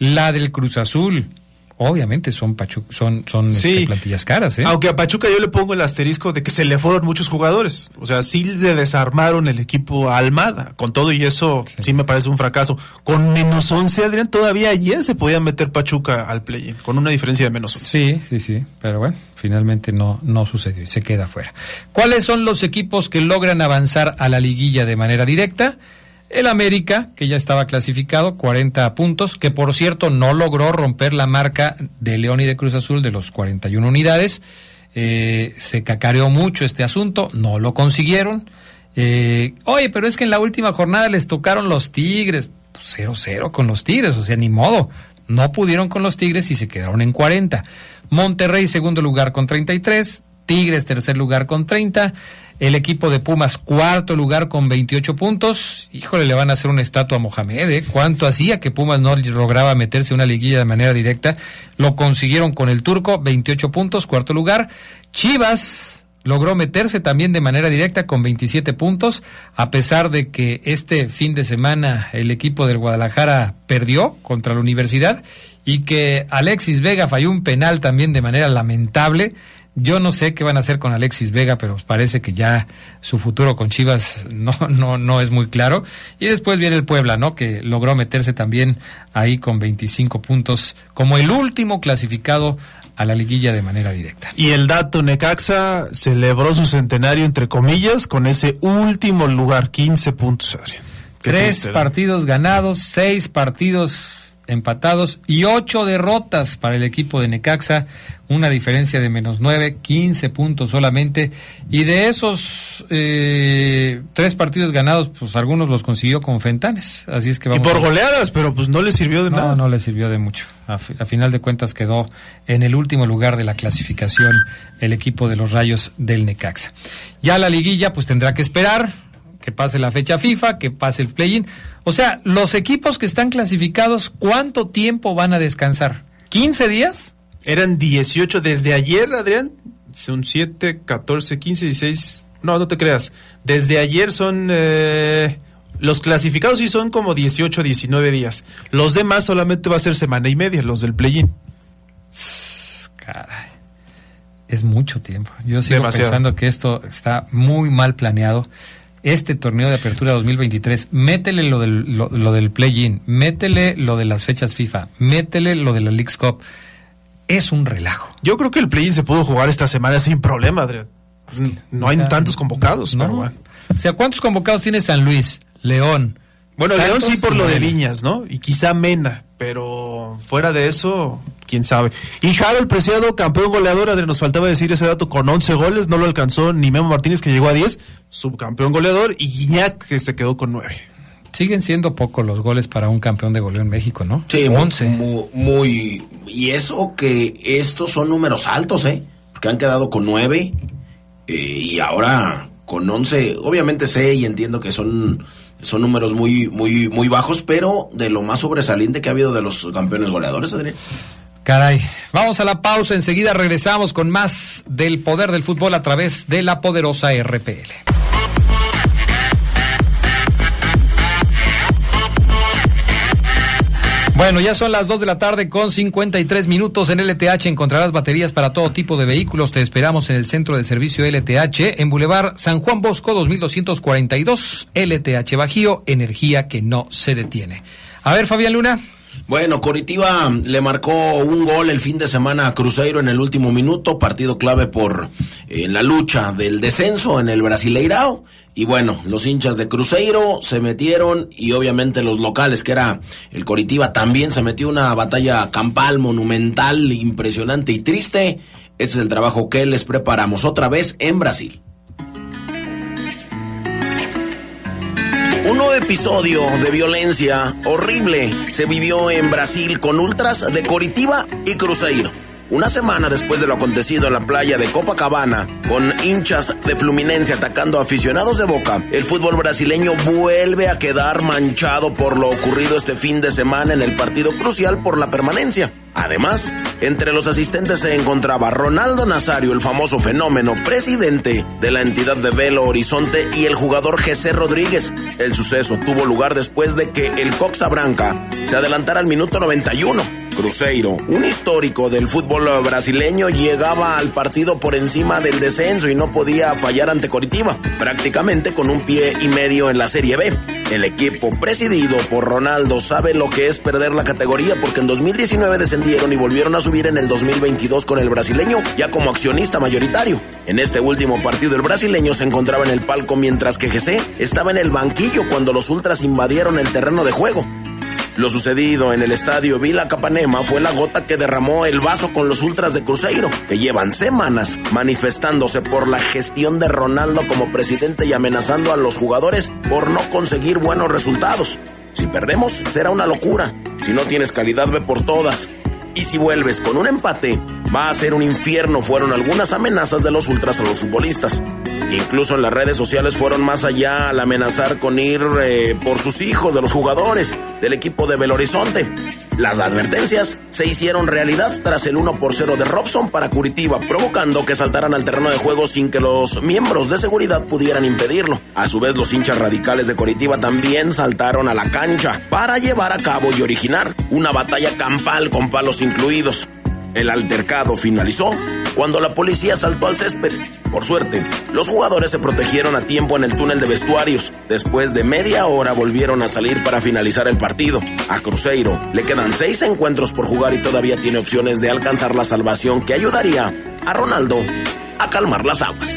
la del Cruz Azul obviamente son son, son este, plantillas caras. ¿eh? Aunque a Pachuca yo le pongo el asterisco de que se le fueron muchos jugadores. O sea, sí le desarmaron el equipo a Almada. Con todo y eso, sí, me parece un fracaso. Con menos 11, Adrián, todavía ayer se podía meter Pachuca al play con una diferencia de menos 11. Sí, sí, sí. Pero bueno, finalmente no, no sucedió y se queda fuera. ¿Cuáles son los equipos que logran avanzar a la liguilla de manera directa? El América, que ya estaba clasificado, 40 puntos, que por cierto no logró romper la marca de León y de Cruz Azul de los 41 unidades. Eh, se cacareó mucho este asunto, no lo consiguieron. Eh, oye, pero es que en la última jornada les tocaron los Tigres. 0-0 pues con los Tigres, o sea, ni modo. No pudieron con los Tigres y se quedaron en 40. Monterrey, segundo lugar con 33. Tigres, tercer lugar con 30. El equipo de Pumas, cuarto lugar con 28 puntos. Híjole, le van a hacer una estatua a Mohamed, ¿eh? ¿Cuánto hacía que Pumas no lograba meterse en una liguilla de manera directa? Lo consiguieron con el turco, 28 puntos, cuarto lugar. Chivas logró meterse también de manera directa con 27 puntos, a pesar de que este fin de semana el equipo del Guadalajara perdió contra la universidad y que Alexis Vega falló un penal también de manera lamentable yo no sé qué van a hacer con Alexis Vega, pero parece que ya su futuro con Chivas (laughs) no, no, no es muy claro. Y después viene el Puebla, ¿no? Que logró meterse también ahí con 25 puntos como el último clasificado a la liguilla de manera directa. Y el dato, Necaxa celebró su centenario, entre comillas, con ese último lugar, 15 puntos, Adrián. Tres partidos ganados, seis partidos empatados y ocho derrotas para el equipo de Necaxa, una diferencia de menos nueve, quince puntos solamente. Y de esos eh, tres partidos ganados, pues algunos los consiguió con Fentanes. Así es que vamos. Y por goleadas, pero pues no le sirvió de nada. No, no le sirvió de mucho. A, a, final de cuentas quedó en el último lugar de la clasificación el equipo de los Rayos del Necaxa. Ya la liguilla, pues tendrá que esperar que pase la fecha FIFA, que pase el play-in. O sea, los equipos que están clasificados, ¿cuánto tiempo van a descansar? ¿15 días? Eran 18 desde ayer, Adrián. Son 7, 14, 15, 16. No, no te creas. Desde ayer son... Eh, los clasificados sí son como 18, 19 días. Los demás solamente va a ser semana y media, los del play-in. Caray. Es mucho tiempo. Yo sigo pensando que esto está muy mal planeado este torneo de apertura 2023, métele lo del, lo, del play-in, métele lo de las fechas FIFA, métele lo de la League's Cup. Es un relajo. Yo creo que el play-in se pudo jugar esta semana sin problema, Adrián. Pues, no hay tantos convocados, no. bueno. O sea, ¿cuántos convocados tiene San Luis, León? Bueno, León sí por lo de Viñas, ¿no? Y quizá Mena, pero fuera de eso, quién sabe. Y Harold Preciado, campeón goleador, Adrián, nos faltaba decir ese dato, con 11 goles, no lo alcanzó ni Memo Martínez, que llegó a 10, subcampeón goleador, y Guiñac, que se quedó con 9. Siguen siendo pocos los goles para un campeón de goleo en México, ¿no? Sí, 11. Muy, y eso que estos son números altos, ¿eh? Porque han quedado con 9 eh, y ahora con 11. Obviamente sé y entiendo que son son números muy, muy, muy bajos, pero de lo más sobresaliente que ha habido de los campeones goleadores, Adrián. Caray, vamos a la pausa, enseguida regresamos con más del poder del fútbol a través de la poderosa RPL. Bueno, ya son las 2 de la tarde con 53 minutos en LTH. Encontrarás baterías para todo tipo de vehículos. Te esperamos en el centro de servicio LTH en Boulevard San Juan Bosco 2242. LTH Bajío, energía que no se detiene. A ver, Fabián Luna. Bueno, Coritiba le marcó un gol el fin de semana a Cruzeiro en el último minuto, partido clave por en la lucha del descenso en el Brasileirao. Y bueno, los hinchas de Cruzeiro se metieron y obviamente los locales, que era el Coritiba, también se metió una batalla campal, monumental, impresionante y triste. Ese es el trabajo que les preparamos otra vez en Brasil. Episodio de violencia horrible se vivió en Brasil con ultras de Coritiba y Cruzeiro. Una semana después de lo acontecido en la playa de Copacabana, con hinchas de Fluminense atacando a aficionados de Boca, el fútbol brasileño vuelve a quedar manchado por lo ocurrido este fin de semana en el partido crucial por la permanencia. Además, entre los asistentes se encontraba Ronaldo Nazario, el famoso fenómeno, presidente de la entidad de Belo Horizonte, y el jugador Jesse Rodríguez. El suceso tuvo lugar después de que el Coxa Branca se adelantara al minuto 91 Cruzeiro, un histórico del fútbol brasileño, llegaba al partido por encima del descenso y no podía fallar ante Coritiba, prácticamente con un pie y medio en la Serie B. El equipo presidido por Ronaldo sabe lo que es perder la categoría porque en 2019 descendieron y volvieron a subir en el 2022 con el brasileño ya como accionista mayoritario. En este último partido el brasileño se encontraba en el palco mientras que GC estaba en el banquillo cuando los ultras invadieron el terreno de juego. Lo sucedido en el estadio Vila Capanema fue la gota que derramó el vaso con los ultras de Cruzeiro, que llevan semanas manifestándose por la gestión de Ronaldo como presidente y amenazando a los jugadores por no conseguir buenos resultados. Si perdemos, será una locura. Si no tienes calidad, ve por todas. Y si vuelves con un empate, va a ser un infierno, fueron algunas amenazas de los ultras a los futbolistas. Incluso en las redes sociales fueron más allá al amenazar con ir eh, por sus hijos de los jugadores del equipo de Belo Horizonte. Las advertencias se hicieron realidad tras el 1 por 0 de Robson para Curitiba, provocando que saltaran al terreno de juego sin que los miembros de seguridad pudieran impedirlo. A su vez, los hinchas radicales de Curitiba también saltaron a la cancha para llevar a cabo y originar una batalla campal con palos incluidos. El altercado finalizó cuando la policía saltó al césped. Por suerte, los jugadores se protegieron a tiempo en el túnel de vestuarios. Después de media hora volvieron a salir para finalizar el partido. A Cruzeiro le quedan seis encuentros por jugar y todavía tiene opciones de alcanzar la salvación que ayudaría a Ronaldo a calmar las aguas.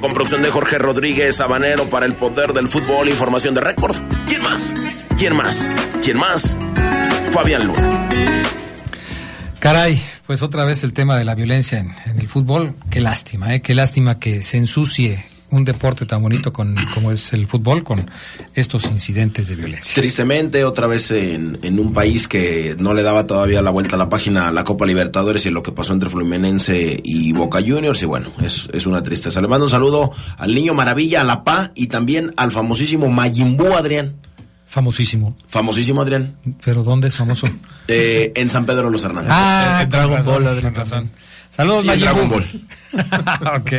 Con producción de Jorge Rodríguez Sabanero para el poder del fútbol, información de récord. ¿Quién más? ¿Quién más? ¿Quién más? Fabián Luna. Caray, pues otra vez el tema de la violencia en, el fútbol. Qué lástima, ¿eh? Qué lástima que se ensucie un deporte tan bonito con, como es el fútbol con estos incidentes de violencia. Tristemente, otra vez en, en, un país que no le daba todavía la vuelta a la página a la Copa Libertadores y lo que pasó entre Fluminense y Boca Juniors. Y bueno, es, es una tristeza. Le mando un saludo al niño Maravilla, a la PA y también al famosísimo Mayimbu Adrián. Famosísimo. Famosísimo, Adrián. ¿Pero dónde es famoso? (laughs) eh, en San Pedro de los Hernández. Ah, en Dragon Ball, Adrián. Saludos, Majin Dragon Ball. (laughs) ok.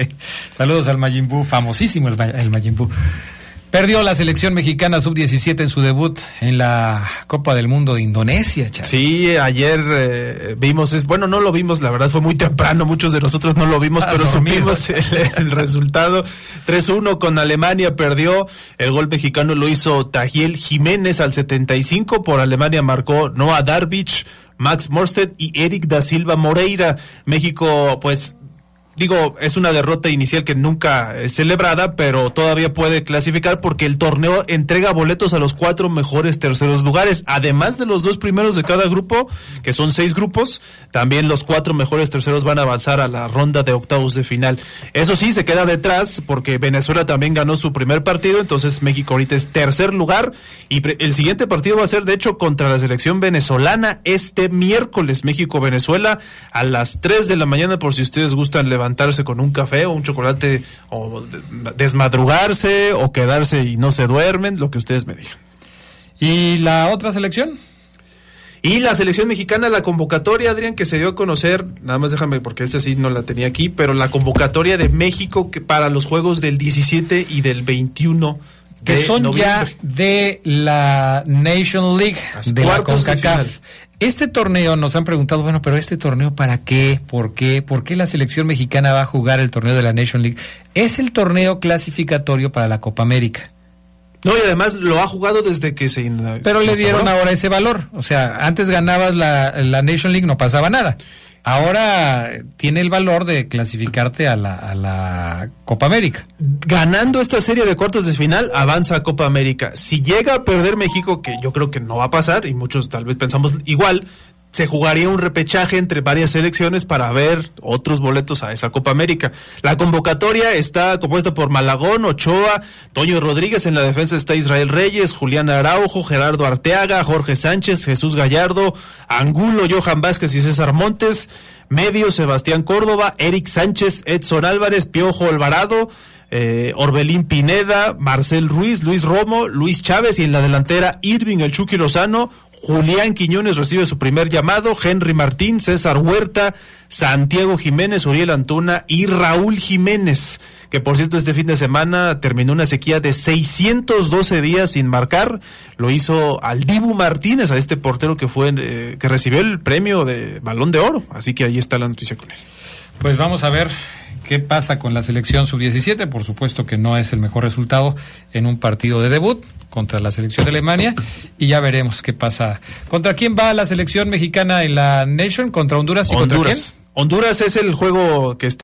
Saludos al Majin Buu, famosísimo el, el Majin Buu. Perdió la selección mexicana sub-17 en su debut en la Copa del Mundo de Indonesia, Charlie. Sí, ayer eh, vimos, es, bueno, no lo vimos, la verdad fue muy temprano, muchos de nosotros no lo vimos, pero supimos el, el, resultado. 3-1 con Alemania, perdió, el gol mexicano lo hizo Tajiel Jiménez al 75, por Alemania marcó Noah Darvich, Max Morsted y Eric da Silva Moreira. México, pues digo, es una derrota inicial que nunca es celebrada, pero todavía puede clasificar porque el torneo entrega boletos a los cuatro mejores terceros lugares, además de los dos primeros de cada grupo, que son seis grupos, también los cuatro mejores terceros van a avanzar a la ronda de octavos de final. Eso sí, se queda detrás porque Venezuela también ganó su primer partido, entonces México ahorita es tercer lugar y el siguiente partido va a ser de hecho contra la selección venezolana este miércoles, México-Venezuela a las tres de la mañana por si ustedes gustan levantar levantarse con un café o un chocolate o desmadrugarse o quedarse y no se duermen, lo que ustedes me digan. ¿Y la otra selección? Y la selección mexicana, la convocatoria, Adrián, que se dio a conocer, nada más déjame porque esta sí no la tenía aquí, pero la convocatoria de México que para los Juegos del 17 y del 21 que son noviembre. ya de la Nation League, Las de la de CONCACAF. Este torneo nos han preguntado, bueno, pero este torneo para qué? ¿Por qué? ¿Por qué la selección mexicana va a jugar el torneo de la Nation League? Es el torneo clasificatorio para la Copa América. No, y además lo ha jugado desde que se. Pero se le dieron ahora ese valor. O sea, antes ganabas la, la Nation League, no pasaba nada. Ahora tiene el valor de clasificarte a la, a la Copa América. Ganando esta serie de cuartos de final, avanza a Copa América. Si llega a perder México, que yo creo que no va a pasar, y muchos tal vez pensamos igual, se jugaría un repechaje entre varias selecciones para ver otros boletos a esa Copa América. La convocatoria está compuesta por Malagón, Ochoa, Toño Rodríguez, en la defensa está Israel Reyes, Julián Araujo, Gerardo Arteaga, Jorge Sánchez, Jesús Gallardo, Angulo, Johan Vázquez y César Montes, medio Sebastián Córdoba, Eric Sánchez, Edson Álvarez, Piojo Alvarado, eh, Orbelín Pineda, Marcel Ruiz, Luis Romo, Luis Chávez y en la delantera Irving El Chucky Lozano, Julián Quiñones recibe su primer llamado, Henry Martín, César Huerta, Santiago Jiménez, Uriel Antuna y Raúl Jiménez, que por cierto este fin de semana terminó una sequía de 612 días sin marcar. Lo hizo al Dibu Martínez, a este portero que fue eh, que recibió el premio de Balón de Oro. Así que ahí está la noticia con él. Pues vamos a ver qué pasa con la selección sub-17. Por supuesto que no es el mejor resultado en un partido de debut contra la selección de Alemania y ya veremos qué pasa. ¿Contra quién va la selección mexicana en la Nation? ¿Contra Honduras y contra quién? Honduras es el juego que está